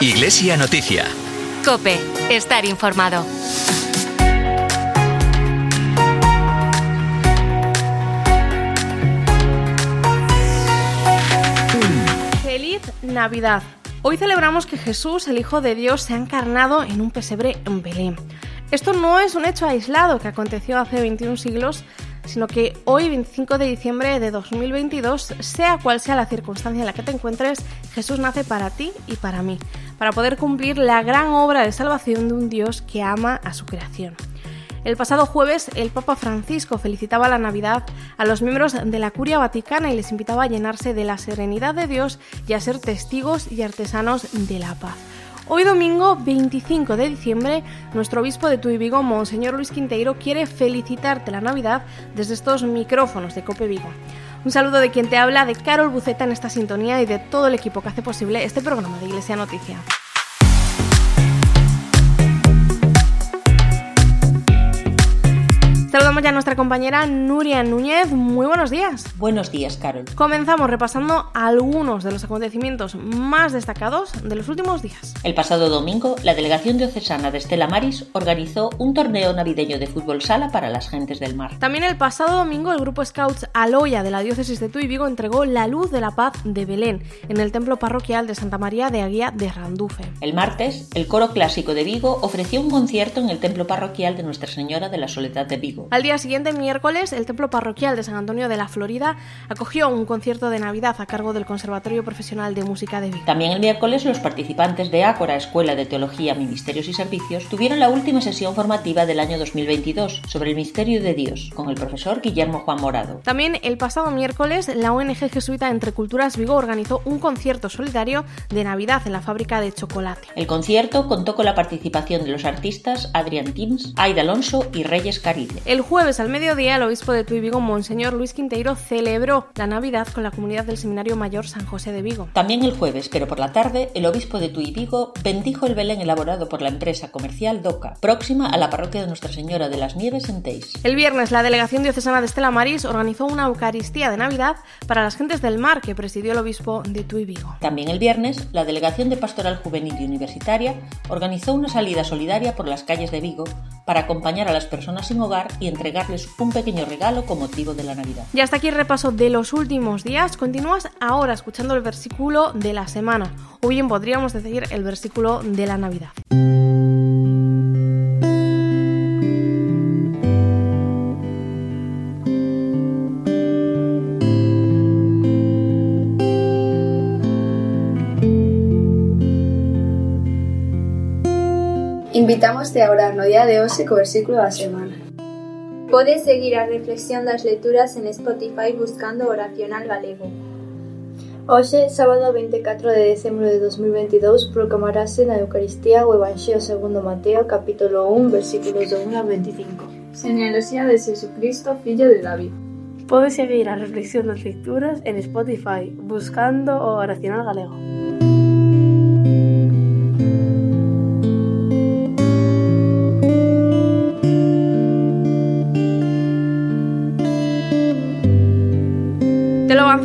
Iglesia Noticia. Cope, estar informado. Feliz Navidad. Hoy celebramos que Jesús, el Hijo de Dios, se ha encarnado en un pesebre en Belén. Esto no es un hecho aislado que aconteció hace 21 siglos, sino que hoy, 25 de diciembre de 2022, sea cual sea la circunstancia en la que te encuentres, Jesús nace para ti y para mí, para poder cumplir la gran obra de salvación de un Dios que ama a su creación. El pasado jueves, el Papa Francisco felicitaba la Navidad a los miembros de la Curia Vaticana y les invitaba a llenarse de la serenidad de Dios y a ser testigos y artesanos de la paz. Hoy domingo 25 de diciembre, nuestro obispo de Tuy Vigo, Monseñor Luis Quinteiro, quiere felicitarte la Navidad desde estos micrófonos de Cope Vigo. Un saludo de quien te habla, de Carol Buceta en esta sintonía y de todo el equipo que hace posible este programa de Iglesia Noticia. Saludamos ya a nuestra compañera Nuria Núñez. Muy buenos días. Buenos días, Carol. Comenzamos repasando algunos de los acontecimientos más destacados de los últimos días. El pasado domingo, la delegación diocesana de Estela Maris organizó un torneo navideño de fútbol sala para las gentes del mar. También el pasado domingo, el grupo Scouts Aloya de la diócesis de Tuy Vigo entregó la luz de la paz de Belén en el templo parroquial de Santa María de Aguía de Randufe. El martes, el coro clásico de Vigo ofreció un concierto en el templo parroquial de Nuestra Señora de la Soledad de Vigo. Al día siguiente, miércoles, el Templo Parroquial de San Antonio de la Florida acogió un concierto de Navidad a cargo del Conservatorio Profesional de Música de Vigo. También el miércoles, los participantes de Ácora, Escuela de Teología, Ministerios y Servicios, tuvieron la última sesión formativa del año 2022 sobre el misterio de Dios, con el profesor Guillermo Juan Morado. También el pasado miércoles, la ONG jesuita Entre Culturas Vigo organizó un concierto solidario de Navidad en la fábrica de chocolate. El concierto contó con la participación de los artistas Adrián Tims, Aida Alonso y Reyes Caride. El jueves al mediodía, el obispo de Tuy Vigo, Monseñor Luis Quinteiro, celebró la Navidad con la comunidad del Seminario Mayor San José de Vigo. También el jueves, pero por la tarde, el obispo de Tuy Vigo bendijo el Belén elaborado por la empresa comercial DOCA, próxima a la parroquia de Nuestra Señora de las Nieves en Teis. El viernes, la delegación diocesana de Estela Maris organizó una Eucaristía de Navidad para las gentes del mar que presidió el obispo de Tuy Vigo. También el viernes, la delegación de Pastoral Juvenil y Universitaria organizó una salida solidaria por las calles de Vigo para acompañar a las personas sin hogar y entregarles un pequeño regalo con motivo de la Navidad. Y hasta aquí el repaso de los últimos días. Continúas ahora escuchando el versículo de la semana, o bien podríamos decir el versículo de la Navidad. Invitamos-te a orar no día de co versículo da semana. Podes seguir a reflexión das lecturas en Spotify buscando Oracional Galego. Hoxe, sábado 24 de decembro de 2022, proclamarase na Eucaristía o Evanxeo segundo Mateo, capítulo 1, versículos do 1 ao 25. Genealogía de Jesucristo, fillo de David. Podes seguir a reflexión das lecturas en Spotify buscando o Oracional Galego.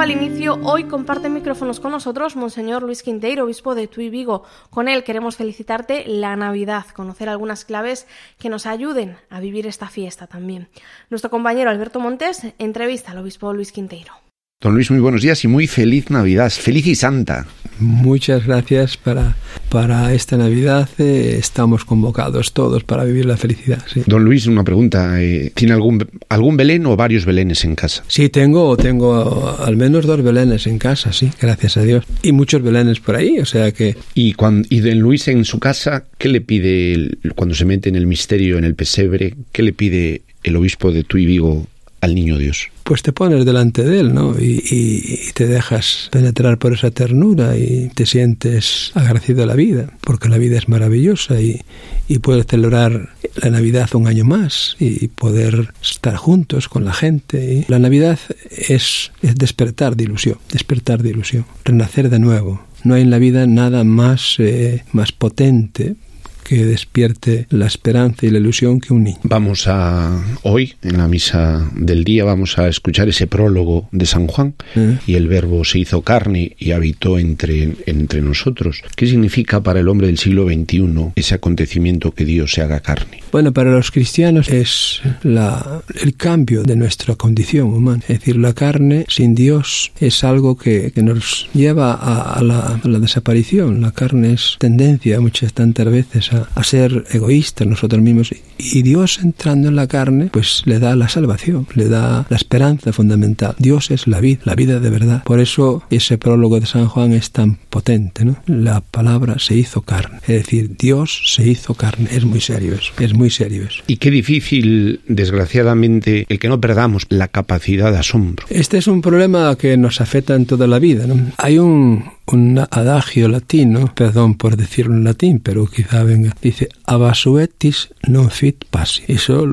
Al inicio, hoy comparte micrófonos con nosotros Monseñor Luis Quinteiro, obispo de Tuy Vigo. Con él queremos felicitarte la Navidad, conocer algunas claves que nos ayuden a vivir esta fiesta también. Nuestro compañero Alberto Montes entrevista al obispo Luis Quinteiro. Don Luis, muy buenos días y muy feliz Navidad, feliz y santa. Muchas gracias para, para esta Navidad. Eh, estamos convocados todos para vivir la felicidad. Sí. Don Luis, una pregunta. Eh, ¿Tiene algún, algún Belén o varios Belenes en casa? Sí, tengo, tengo al menos dos Belenes en casa, sí, gracias a Dios. Y muchos Belenes por ahí, o sea que... ¿Y, cuando, y Don Luis en su casa, qué le pide el, cuando se mete en el misterio, en el pesebre, qué le pide el obispo de Tuy Vigo al niño Dios? Pues te pones delante de él, ¿no? Y, te dejas penetrar por esa ternura y te sientes agradecido a la vida, porque la vida es maravillosa y, y puedes celebrar la Navidad un año más y poder estar juntos con la gente. La Navidad es, es despertar de ilusión, despertar de ilusión, renacer de nuevo. No hay en la vida nada más, eh, más potente que despierte la esperanza y la ilusión que un niño. Vamos a hoy, en la misa del día, vamos a escuchar ese prólogo de San Juan ¿Eh? y el verbo se hizo carne y habitó entre, entre nosotros. ¿Qué significa para el hombre del siglo XXI ese acontecimiento que Dios se haga carne? Bueno, para los cristianos es la, el cambio de nuestra condición humana. Es decir, la carne sin Dios es algo que, que nos lleva a, a, la, a, la, desaparición. La carne es tendencia muchas tantas veces a, a, ser egoístas nosotros mismos. Y Dios entrando en la carne, pues le da la salvación, le da la esperanza fundamental. Dios es la vida, la vida de verdad. Por eso ese prólogo de San Juan es tan potente, ¿no? La palabra se hizo carne. Es decir, Dios se hizo carne. Es muy serio eso. Es muy serio eso. Y qué difícil, desgraciadamente, el que no perdamos la capacidad de asombro. Este es un problema que nos afecta en toda la vida. ¿no? Hay un, un adagio latino, perdón por decirlo en latín, pero quizá venga, dice, abasuetis non fit passi. Eso,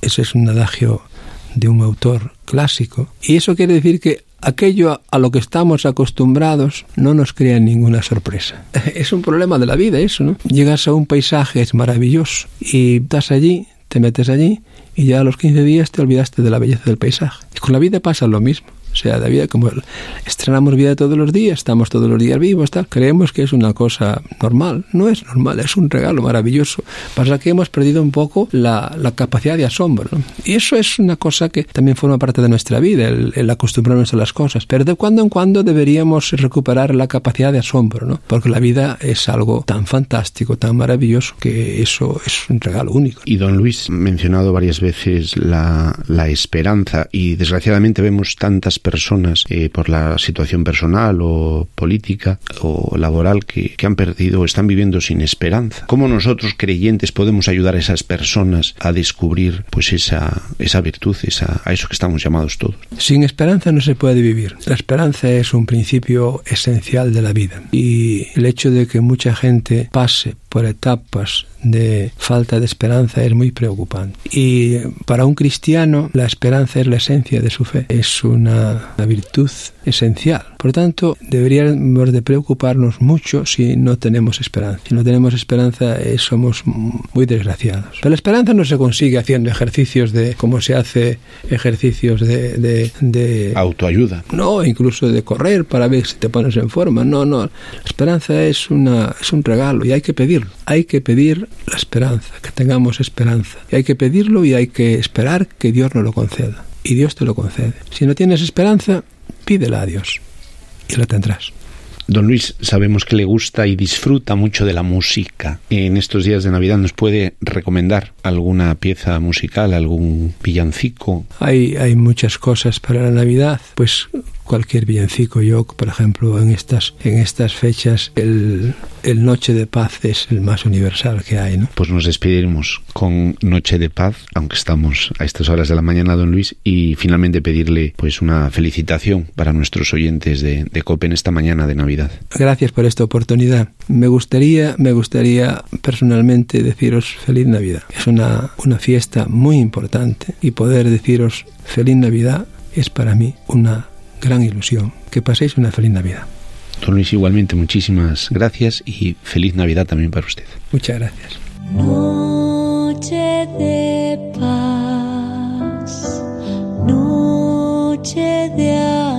ese es un adagio de un autor clásico. Y eso quiere decir que aquello a lo que estamos acostumbrados no nos crea ninguna sorpresa. Es un problema de la vida eso, ¿no? Llegas a un paisaje, es maravilloso, y estás allí, te metes allí, y ya a los 15 días te olvidaste de la belleza del paisaje. Y con la vida pasa lo mismo. O sea, la vida, como estrenamos vida todos los días, estamos todos los días vivos, tal, creemos que es una cosa normal. No es normal, es un regalo maravilloso. Pasa que hemos perdido un poco la, la capacidad de asombro. ¿no? Y eso es una cosa que también forma parte de nuestra vida, el, el, acostumbrarnos a las cosas. Pero de cuando en cuando deberíamos recuperar la capacidad de asombro, ¿no? Porque la vida es algo tan fantástico, tan maravilloso, que eso es un regalo único. Y don Luis mencionado varias veces la, la esperanza y desgraciadamente vemos tantas personas eh, por la situación personal o política o laboral que, que, han perdido o están viviendo sin esperanza. ¿Cómo nosotros creyentes podemos ayudar a esas personas a descubrir pues esa, esa virtud, esa, a eso que estamos llamados todos? Sin esperanza no se puede vivir. La esperanza es un principio esencial de la vida y el hecho de que mucha gente pase por etapas de falta de esperanza es muy preocupante. Y para un cristiano la esperanza es la esencia de su fe, es una, una virtud esencial. Por tanto, deberíamos de preocuparnos mucho si no tenemos esperanza. Si no tenemos esperanza eh, somos muy desgraciados. Pero la esperanza no se consigue haciendo ejercicios de, como se hace ejercicios de, de, de autoayuda. No, incluso de correr para ver si te pones en forma. No, no. La esperanza es, una, es un regalo y hay que pedirlo. Hay que pedir la esperanza, que tengamos esperanza. Y hay que pedirlo y hay que esperar que Dios nos lo conceda. Y Dios te lo concede. Si no tienes esperanza, pídela a Dios y la tendrás. Don Luis, sabemos que le gusta y disfruta mucho de la música. En estos días de Navidad, ¿nos puede recomendar alguna pieza musical, algún villancico? Hay, hay muchas cosas para la Navidad. Pues cualquier villancico. Yo, por ejemplo, en estas, en estas fechas, el, el Noche de Paz es el más universal que hay, ¿no? Pues nos despediremos con Noche de Paz, aunque estamos a estas horas de la mañana, don Luis, y finalmente pedirle pues una felicitación para nuestros oyentes de, de COPE en esta mañana de Navidad. Gracias por esta oportunidad. Me gustaría, me gustaría personalmente deciros feliz Navidad. Es una, una fiesta muy importante y poder deciros feliz Navidad es para mí una gran ilusión. Que paséis una feliz Navidad. Don Luis, igualmente muchísimas gracias y feliz Navidad también para usted. Muchas gracias. Noche de paz, noche de amor,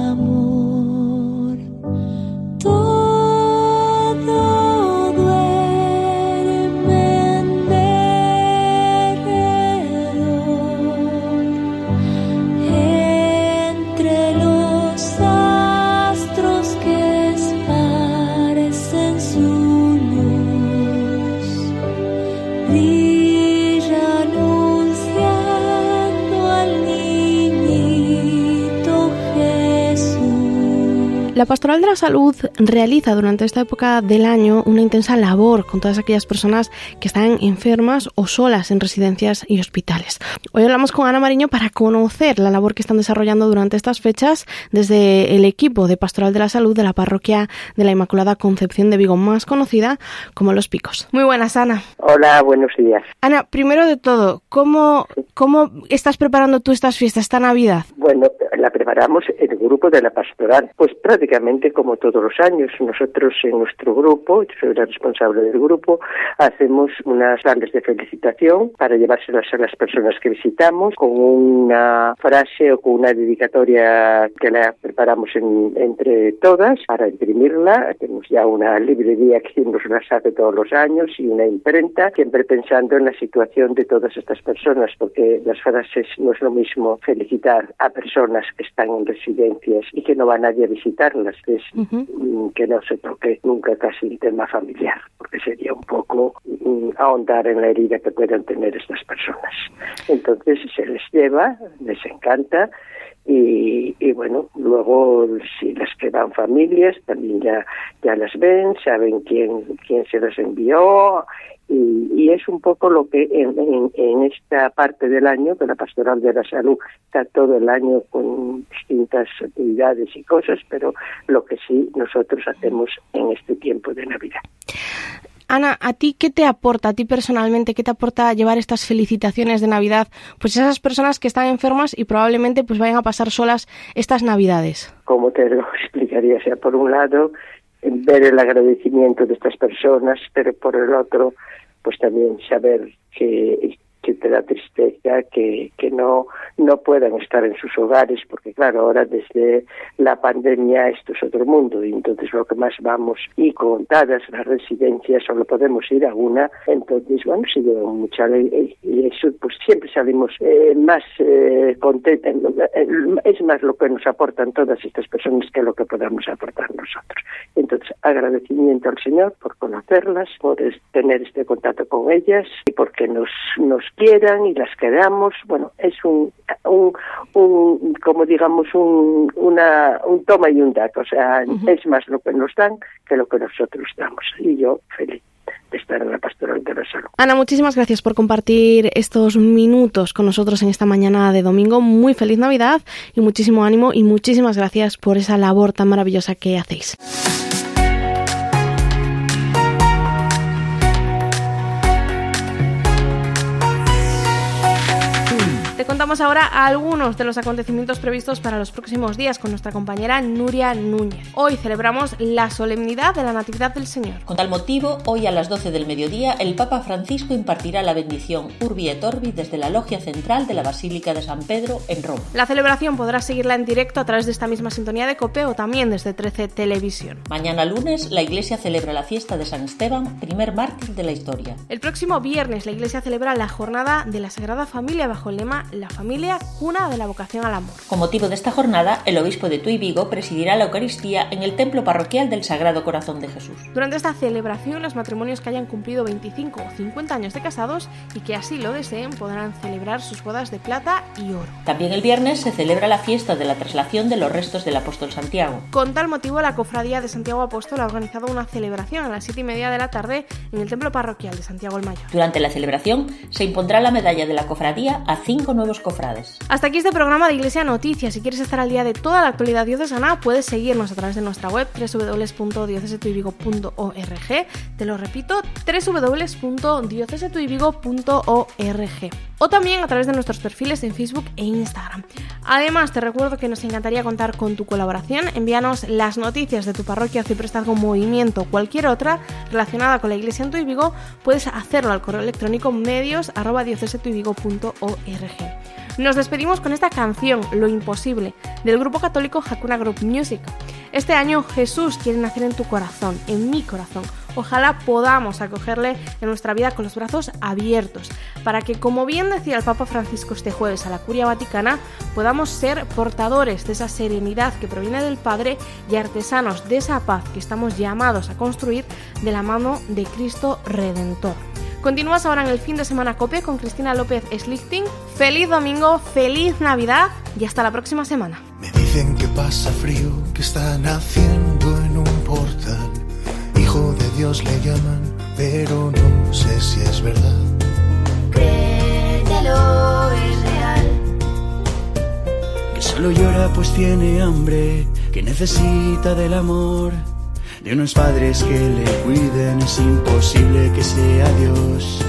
Pastoral de la Salud realiza durante esta época del año una intensa labor con todas aquellas personas que están enfermas o solas en residencias y hospitales. Hoy hablamos con Ana Mariño para conocer la labor que están desarrollando durante estas fechas desde el equipo de Pastoral de la Salud de la parroquia de la Inmaculada Concepción de Vigo, más conocida como Los Picos. Muy buenas, Ana. Hola, buenos días. Ana, primero de todo, ¿cómo, cómo estás preparando tú estas fiestas, esta Navidad? Bueno, la preparamos el grupo de la pastoral. Pues prácticamente como todos los años, nosotros en nuestro grupo, yo soy la responsable del grupo, hacemos unas grandes de felicitación para llevárselas a las personas que visitamos con una frase o con una dedicatoria que la preparamos entre todas para imprimirla. Tenemos ya una librería que nos las hace todos los años y una imprenta, siempre pensando en la situación de todas estas personas, porque las frases no es lo mismo felicitar a personas que están en residencias y que no va nadie a visitarlas, es mm, que no se toque nunca casi el tema familiar, porque sería un poco mm, ahondar en la herida que puedan tener estas personas. Entonces se les lleva, les encanta y, y, bueno, luego si las que van familias también ya, ya las ven, saben quién, quién se las envió y, y es un poco lo que en, en, en, esta parte del año, que la Pastoral de la Salud está todo el año con distintas actividades y cosas, pero lo que sí nosotros hacemos en este tiempo de Navidad. Ana, ¿a ti qué te aporta, a ti personalmente, qué te aporta llevar estas felicitaciones de Navidad? Pues esas personas que están enfermas y probablemente pues vayan a pasar solas estas Navidades. Como te lo explicaría? O sea, por un lado, ver el agradecimiento de estas personas, pero por el otro, pues también saber que que te da tristeza que, que no, no puedan estar en sus hogares, porque claro, ahora desde la pandemia esto es otro mundo, y entonces lo que más vamos, y contadas las residencias, solo podemos ir a una, entonces bueno, sí lleva mucha alegría, y eso pues siempre salimos eh, más eh, contentos, eh, es más lo que nos aportan todas estas personas que lo que podamos aportar nosotros. Entonces, agradecimiento al Señor por conocerlas, por tener este contacto con ellas y porque nos, nos quieran y las queramos. Bueno, es un, un, un como digamos, un, una, un toma y un dato. O sea, uh -huh. es más lo que nos dan que lo que nosotros damos. Y yo feliz de estar en la pastoral de la salud. Ana, muchísimas gracias por compartir estos minutos con nosotros en esta mañana de domingo. Muy feliz Navidad y muchísimo ánimo y muchísimas gracias por esa labor tan maravillosa que hacéis. Contamos ahora algunos de los acontecimientos previstos para los próximos días con nuestra compañera Nuria Núñez. Hoy celebramos la solemnidad de la Natividad del Señor. Con tal motivo, hoy a las 12 del mediodía, el Papa Francisco impartirá la bendición Urbi et Orbi desde la logia central de la Basílica de San Pedro en Roma. La celebración podrás seguirla en directo a través de esta misma sintonía de COPE o también desde 13 Televisión. Mañana lunes, la Iglesia celebra la fiesta de San Esteban, primer mártir de la historia. El próximo viernes, la Iglesia celebra la jornada de la Sagrada Familia bajo el lema la familia cuna de la vocación al amor. Con motivo de esta jornada, el obispo de Tuy Vigo presidirá la Eucaristía en el templo parroquial del Sagrado Corazón de Jesús. Durante esta celebración, los matrimonios que hayan cumplido 25 o 50 años de casados y que así lo deseen podrán celebrar sus bodas de plata y oro. También el viernes se celebra la fiesta de la traslación de los restos del apóstol Santiago. Con tal motivo, la Cofradía de Santiago Apóstol ha organizado una celebración a las 7 y media de la tarde en el templo parroquial de Santiago el Mayor. Durante la celebración se impondrá la medalla de la cofradía a cinco cofrades. Hasta aquí este programa de Iglesia Noticias. Si quieres estar al día de toda la actualidad diocesana, puedes seguirnos a través de nuestra web www.diocesetuivigo.org. Te lo repito, www.diocesetuivigo.org. O también a través de nuestros perfiles en Facebook e Instagram. Además, te recuerdo que nos encantaría contar con tu colaboración. Envíanos las noticias de tu parroquia, ciprestazgo, movimiento o cualquier otra relacionada con la Iglesia en tu Vigo. Puedes hacerlo al correo electrónico medios nos despedimos con esta canción, Lo Imposible, del grupo católico Hakuna Group Music. Este año Jesús quiere nacer en tu corazón, en mi corazón. Ojalá podamos acogerle en nuestra vida con los brazos abiertos, para que, como bien decía el Papa Francisco este jueves a la Curia Vaticana, podamos ser portadores de esa serenidad que proviene del Padre y artesanos de esa paz que estamos llamados a construir de la mano de Cristo Redentor. Continúas ahora en el fin de semana COPE con Cristina López Slichting. Feliz domingo, feliz Navidad y hasta la próxima semana. Me dicen que pasa frío, que están haciendo Dios le llaman, pero no sé si es verdad. Créetelo, es real. Que solo llora pues tiene hambre, que necesita del amor de unos padres que le cuiden, es imposible que sea Dios.